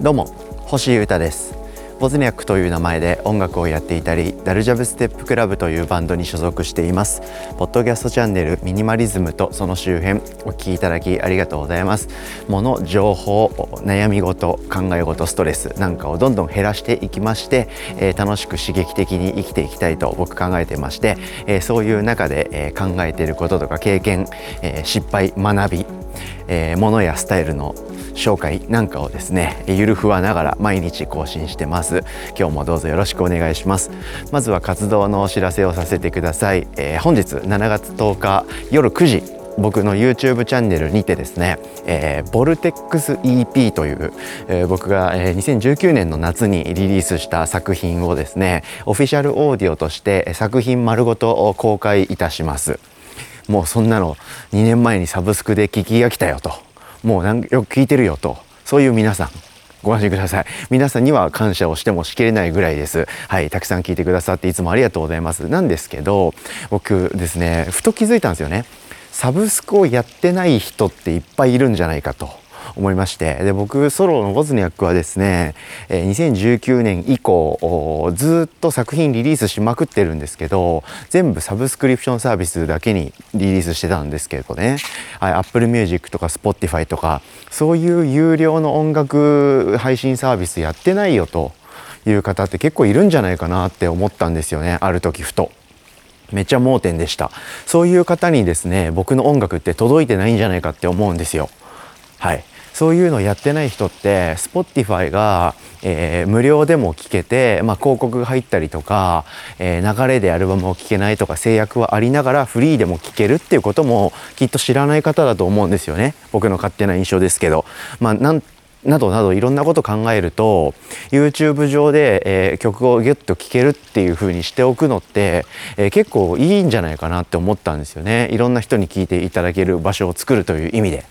どうも星優太です。ボズニャックという名前で音楽をやっていたりダルジャブステップクラブというバンドに所属しています。ポッドキャストチャンネルミニマリズムとその周辺お聞きいただきありがとうございます。物情報悩み事考え事ストレスなんかをどんどん減らしていきまして、えー、楽しく刺激的に生きていきたいと僕考えてまして、えー、そういう中で、えー、考えていることとか経験、え失敗学び、えー、ものやスタイルの紹介なんかをですねゆるふわながら毎日更新してます。今日もどうぞよろしくお願いします。まずは活動のお知らせをさせてください、えー、本日7月10日夜9時僕の YouTube チャンネルにてですね、えー、ボルテックス EP という、えー、僕が、えー、2019年の夏にリリースした作品をですねオフィシャルオーディオとして作品丸ごと公開いたします。もうそんなの2年前にサブスクで聞きが来たよと。もうよく聞いてるよと。そういう皆さん。ご安心ください。皆さんには感謝をしてもしきれないぐらいです。はいたくさん聞いてくださっていつもありがとうございます。なんですけど僕ですねふと気づいたんですよね。サブスクをやってない人っていっぱいいるんじゃないかと。思いまして。で僕ソロのボズニャックはですね2019年以降ずっと作品リリースしまくってるんですけど全部サブスクリプションサービスだけにリリースしてたんですけどね、はい、Apple Music とか Spotify とかそういう有料の音楽配信サービスやってないよという方って結構いるんじゃないかなって思ったんですよね。ある時ふと。めっちゃ盲点でした。そういう方にですね僕の音楽って届いてないんじゃないかって思うんですよ。はい。そういうのをやってない人って Spotify が、えー、無料でも聞けて、まあ、広告が入ったりとか、えー、流れでアルバムを聴けないとか制約はありながらフリーでも聴けるっていうこともきっと知らない方だと思うんですよね僕の勝手な印象ですけど。まあなんなどなどいろんなこと考えると YouTube 上で、えー、曲をギュッと聴けるっていう風にしておくのって、えー、結構いいんじゃないかなって思ったんですよねいろんな人に聴いていただける場所を作るという意味で。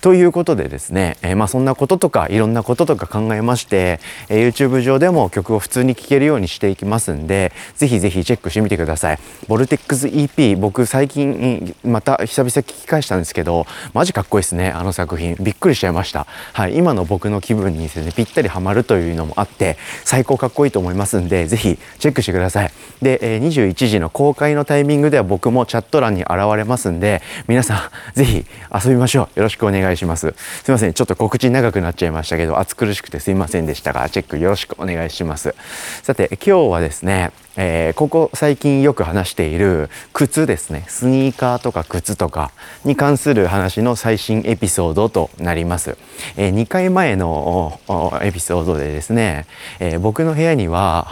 ということでですね、えー、まあそんなこととかいろんなこととか考えまして、えー、YouTube 上でも曲を普通に聴けるようにしていきますんでぜひぜひチェックしてみてください。ボルテックス EP 僕最近また久々聞き返したんですけどマジかっこいいですねあの作品。びっくりしちゃいました。はい今の僕の気分にですねぴったりハマるというのもあって最高かっこいいと思いますんでぜひチェックしてください。で、え、21時の公開のタイミングでは僕もチャット欄に現れますんで皆さんぜひ遊びましょう。よろしくお願いしますいします。すいませんちょっと告知長くなっちゃいましたけど暑苦しくてすいませんでしたがチェックよろしくお願いします。さて今日はですねえー、ここ最近よく話している靴ですね。スニーカーとか靴とかに関する話の最新エピソードとなります、えー、2回前のエピソードでですね、えー、僕の部屋には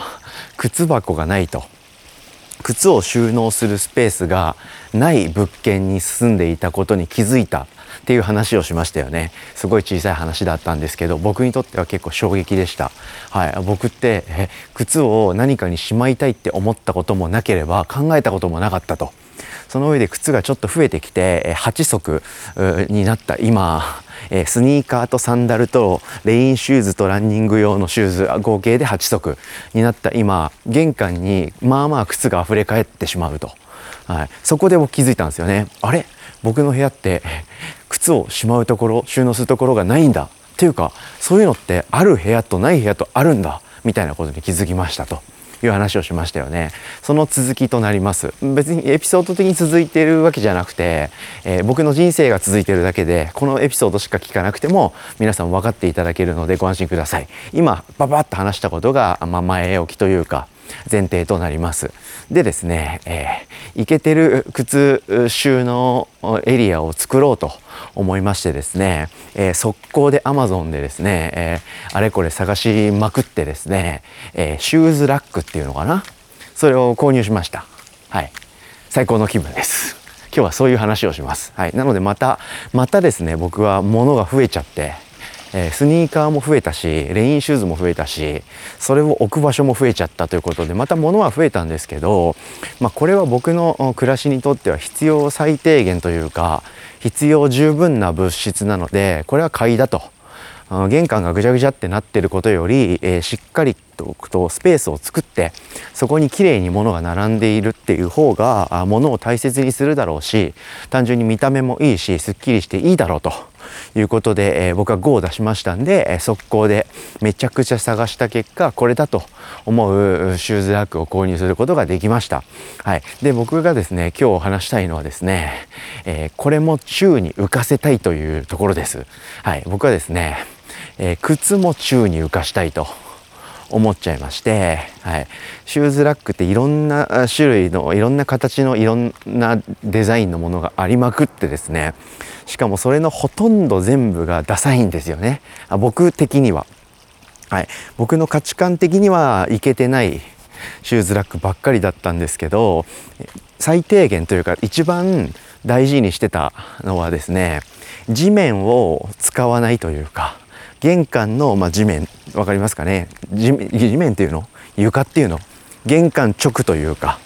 靴箱がないと。靴を収納するスペースがない物件に住んでいたことに気づいた。っていう話をしましたよね。すごい小さい話だったんですけど僕にとっては結構衝撃でした、はい、僕って靴を何かにしまいたいって思ったこともなければ考えたこともなかったと。その上で靴がちょっと増えてきて8足になった。今スニーカーとサンダルとレインシューズとランニング用のシューズ合計で8足になった。今玄関にまあまあ靴が溢れ返ってしまうと、はい、そこで僕気づいたんですよね。あれ？僕の部屋って靴をしまうところ収納するところがないんだっていうかそういうのってある部屋とない部屋とあるんだみたいなことに気づきましたと。いう話をしましたよねその続きとなります別にエピソード的に続いているわけじゃなくて、えー、僕の人生が続いているだけでこのエピソードしか聞かなくても皆さん分かっていただけるのでご安心ください今ババッと話したことが、まあ、前置きというか前提となります。でですね、えー、イケてる靴収納エリアを作ろうと思いましてですね、えー、速攻で Amazon でですね、えー、あれこれ探しまくってですね、えー、シューズラックっていうのかな？それを購入しました。はい。最高の気分です。今日はそういう話をします。はい。なのでまたまたですね僕は物が増えちゃってえー、スニーカーも増えたしレインシューズも増えたしそれを置く場所も増えちゃったということでまた物は増えたんですけど、まあ、これは僕の暮らしにとっては必要最低限というか必要十分な物質なのでこれは買いだと。玄関がぐちゃぐちゃってなってることより、えー、しっかりとくとスペースを作ってそこにきれいに物が並んでいるっていう方が物を大切にするだろうし単純に見た目もいいしすっきりしていいだろうということで、えー、僕は5を出しましたんで、えー、速攻でめちゃくちゃ探した結果これだと思うシューズラックを購入することができました。はい、で僕がですね今日話したいのはですね、えー、これも宙に浮かせたいというところです。はい、僕はですね、え靴も宙に浮かしたいと。思っちゃいまして、はい、シューズラックっていろんな種類のいろんな形のいろんなデザインのものがありまくってですね。しかもそれのほとんど全部がダサいんですよね。あ僕的には、はい、僕の価値観的にはいけてないシューズラックばっかりだったんですけど最低限というか一番大事にしてたのはですね地面を使わないというか玄関の、まあ、地面分かりますかね？地面っていうの？床っていうの？玄関直というか、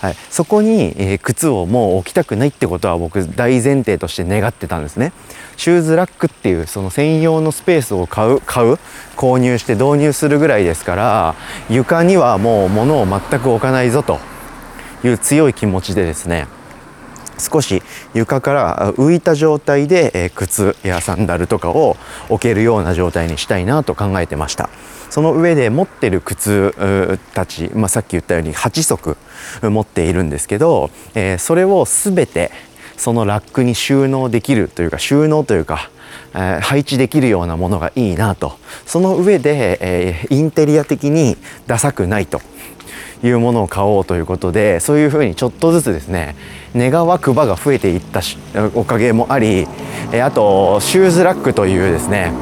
はい、そこに、えー、靴をもう置きたくないってことは僕大前提として願ってたんですね。シューズラックっていうその専用のスペースを買う買う購入して導入するぐらいですから床にはもう物を全く置かないぞという強い気持ちでですね少し床から浮いた状態で、え靴やサンダルとかを置けるような状態にしたいなと考えてました。その上で持ってる靴たち、まあ、さっき言ったように8足持っているんですけど、えそれを全てそのラックに収納できるというか収納というかえ配置できるようなものがいいなと。その上で、えインテリア的にダサくないと。いうものを買おうということでそういうふうにちょっとずつですね願わくばが増えていったおかげもありあとシューズラックというですね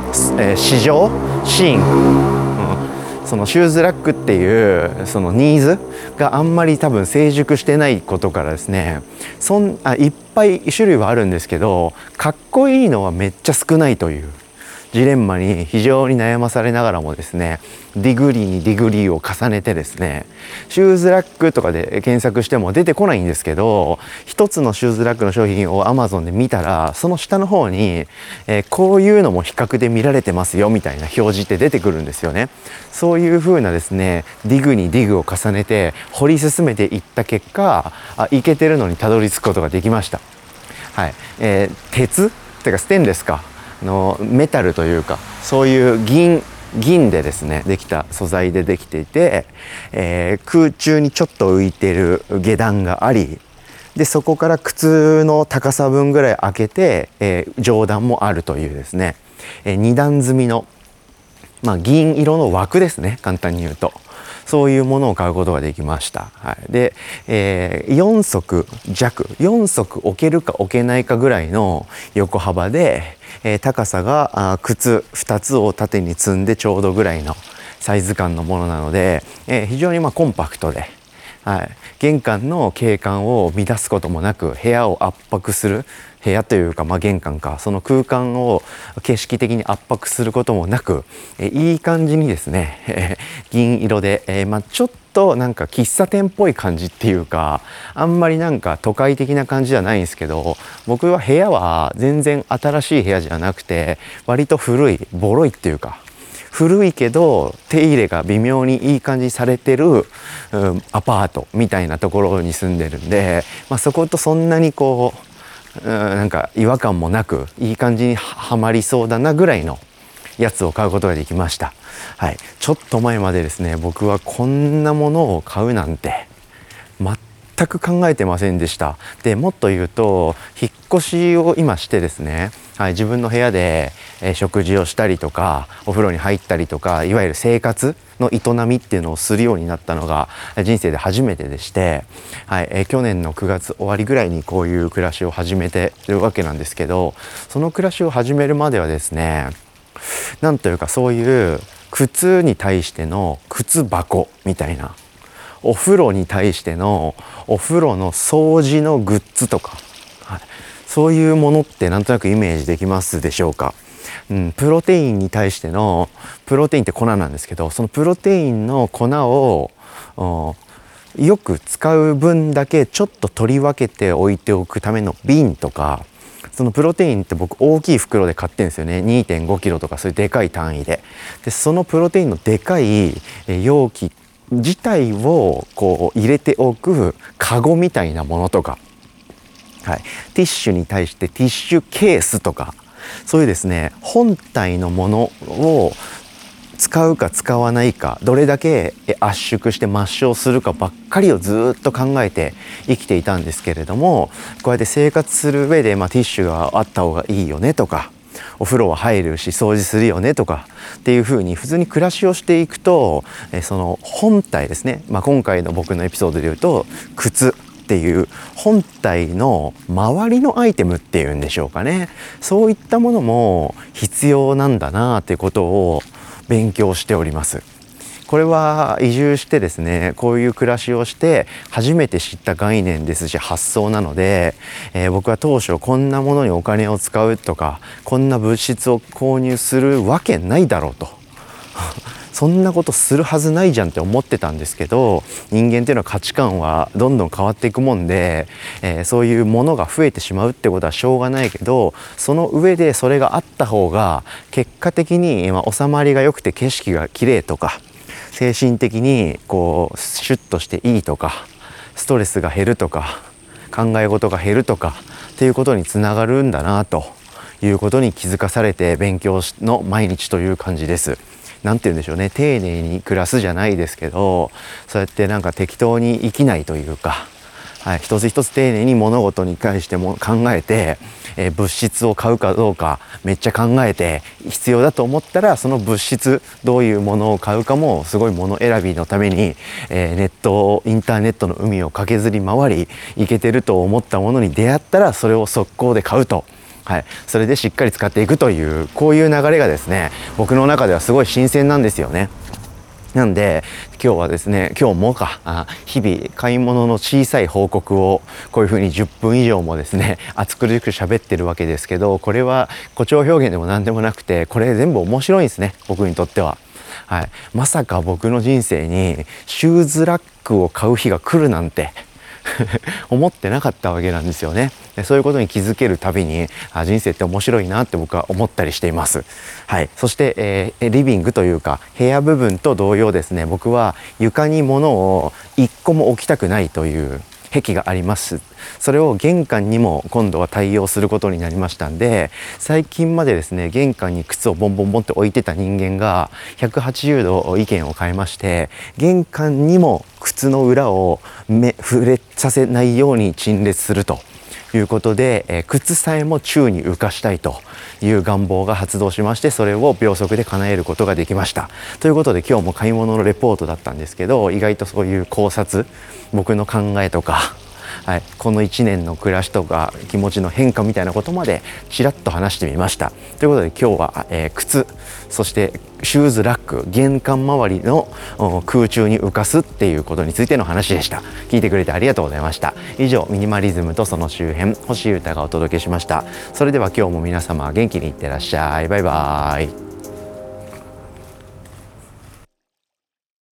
市場シーン、うん、そのシューズラックっていうそのニーズがあんまり多分成熟してないことからですねそんあいっぱい種類はあるんですけどかっこいいのはめっちゃ少ないという。ジレンマに非常に悩まされながらもですねディグリーにディグリーを重ねてですねシューズラックとかで検索しても出てこないんですけど一つのシューズラックの商品を Amazon で見たらその下の方に、えー、こういうのも比較で見られてますよみたいな表示って出てくるんですよね。そういう風なですねディグにディグを重ねて掘り進めていった結果あいけてるのにたどり着くことができました。はい、えー、鉄？ってかステンレスか。のメタルというかそういう銀銀でですねできた素材でできていて、えー、空中にちょっと浮いてる下段がありでそこから靴の高さ分ぐらい開けて、えー、上段もあるというですね、えー、2段積みの、まあ、銀色の枠ですね簡単に言うと。そういうものを買うことができました。はい、で、えー、4足弱。4足置けるか置けないかぐらいの横幅で、えー、高さが靴2つを縦に積んでちょうどぐらいのサイズ感のものなので、えー、非常にまコンパクトで、はい、玄関の景観を乱すこともなく部屋を圧迫する部屋というか、まあ、玄関か。その空間を景色的に圧迫することもなく、えいい感じにですね、銀色で、えまあ、ちょっとなんか喫茶店っぽい感じっていうかあんまりなんか都会的な感じじゃないんですけど僕は部屋は全然新しい部屋じゃなくて割と古いボロいっていうか古いけど手入れが微妙にいい感じされてる、うん、アパートみたいなところに住んでるんで、まあ、そことそんなにこうなんか違和感もなくいい感じにはまりそうだなぐらいのやつを買うことができました。はい、ちょっと前までですね僕はこんなものを買うなんて全く考えてませんでしたでもっと言うと引っ越しを今してですね、はい、自分の部屋で、え、食事をしたりとかお風呂に入ったりとかいわゆる生活の営みっていうのをするようになったのが人生で初めてでして、はいえ、去年の9月終わりぐらいにこういう暮らしを始めてるわけなんですけどその暮らしを始めるまではですねなんというかそういう靴に対しての靴箱みたいな。お風呂に対してのお風呂の掃除のグッズとか、はい、そういうものってなんとなくイメージできますでしょうか、うん、プロテインに対してのプロテインって粉なんですけどそのプロテインの粉をよく使う分だけちょっと取り分けて置いておくための瓶とかそのプロテインって僕大きい袋で買ってるんですよね。2 5キロとかそういうでかい単位で。でそのプロテインのでかい容器自体をこう入れておくカゴみたいなものとか、はい、ティッシュに対してティッシュケースとか。そういうですね本体のものを使うか使わないかどれだけ圧縮して抹消するかばっかりをずっと考えて生きていたんですけれどもこうやって生活する上で、まあ、ティッシュがあった方がいいよねとかお風呂は入るし掃除するよねとかっていうふうに普通に暮らしをしていくとその本体ですね、まあ、今回の僕のエピソードで言うと靴っていう本体の周りのアイテムっていうんでしょうかね。そういったものも必要なんだなっていうことを勉強しております。これは移住してですねこういう暮らしをして初めて知った概念ですし発想なので、えー、僕は当初こんなものにお金を使うとかこんな物質を購入するわけないだろうとそんなことするはずないじゃんって思ってたんですけど人間っていうのは価値観はどんどん変わっていくもんで、えー、そういうものが増えてしまうってことはしょうがないけどその上でそれがあった方が結果的に、まあ、収まりが良くて景色が綺麗とか精神的にこうシュッとしていいとかストレスが減るとか考え事が減るとかっていうことにつながるんだなということに気づかされて勉強の毎日という感じです。何て言うんでしょうね丁寧に暮らすじゃないですけどそうやってなんか適当に生きないというか、はい、一つ一つ丁寧に物事に関しても考えて、えー、物質を買うかどうかめっちゃ考えて必要だと思ったらその物質どういうものを買うかもすごいもの選びのために、えー、ネットインターネットの海を駆けずり回りいけてると思ったものに出会ったらそれを速攻で買うと。はい、それでしっかり使っていくというこういう流れがですね僕の中ではすごい新鮮なんですよね。なんで今日はですね今日もかあ日々買い物の小さい報告をこういうふうに10分以上もですね熱苦しく喋ってるわけですけどこれは誇張表現でも何でもなくてこれ全部面白いんですね僕にとっては。はい、まさか僕の人生にシューズラックを買う日が来るなんて 思ってなかったわけなんですよね。そういうことに気づけるたびにあ人生って面白いなって僕は思ったりしています。はい、そして、えー、リビングというか部屋部分と同様ですね僕は床に物を一個も置きたくないという壁があります。それを玄関にも今度は対応することになりましたんで最近までですね玄関に靴をボンボンボンって置いてた人間が180度意見を変えまして玄関にも靴の裏を目触れさせないように陳列すると。いうことで、え靴さえも宙に浮かしたいという願望が発動しましてそれを秒速で叶えることができました。ということで今日も買い物のレポートだったんですけど意外とそういう考察僕の考えとかはい、この1年の暮らしとか気持ちの変化みたいなことまでちらっと話してみました。ということで今日は、えー、靴そしてシューズラック玄関周りの空中に浮かすっていうことについての話でした。聞いてくれてありがとうございました。以上ミニマリズムとその周辺星優太がお届けしました。それでは今日も皆様元気にいってらっしゃい。バイバーイ。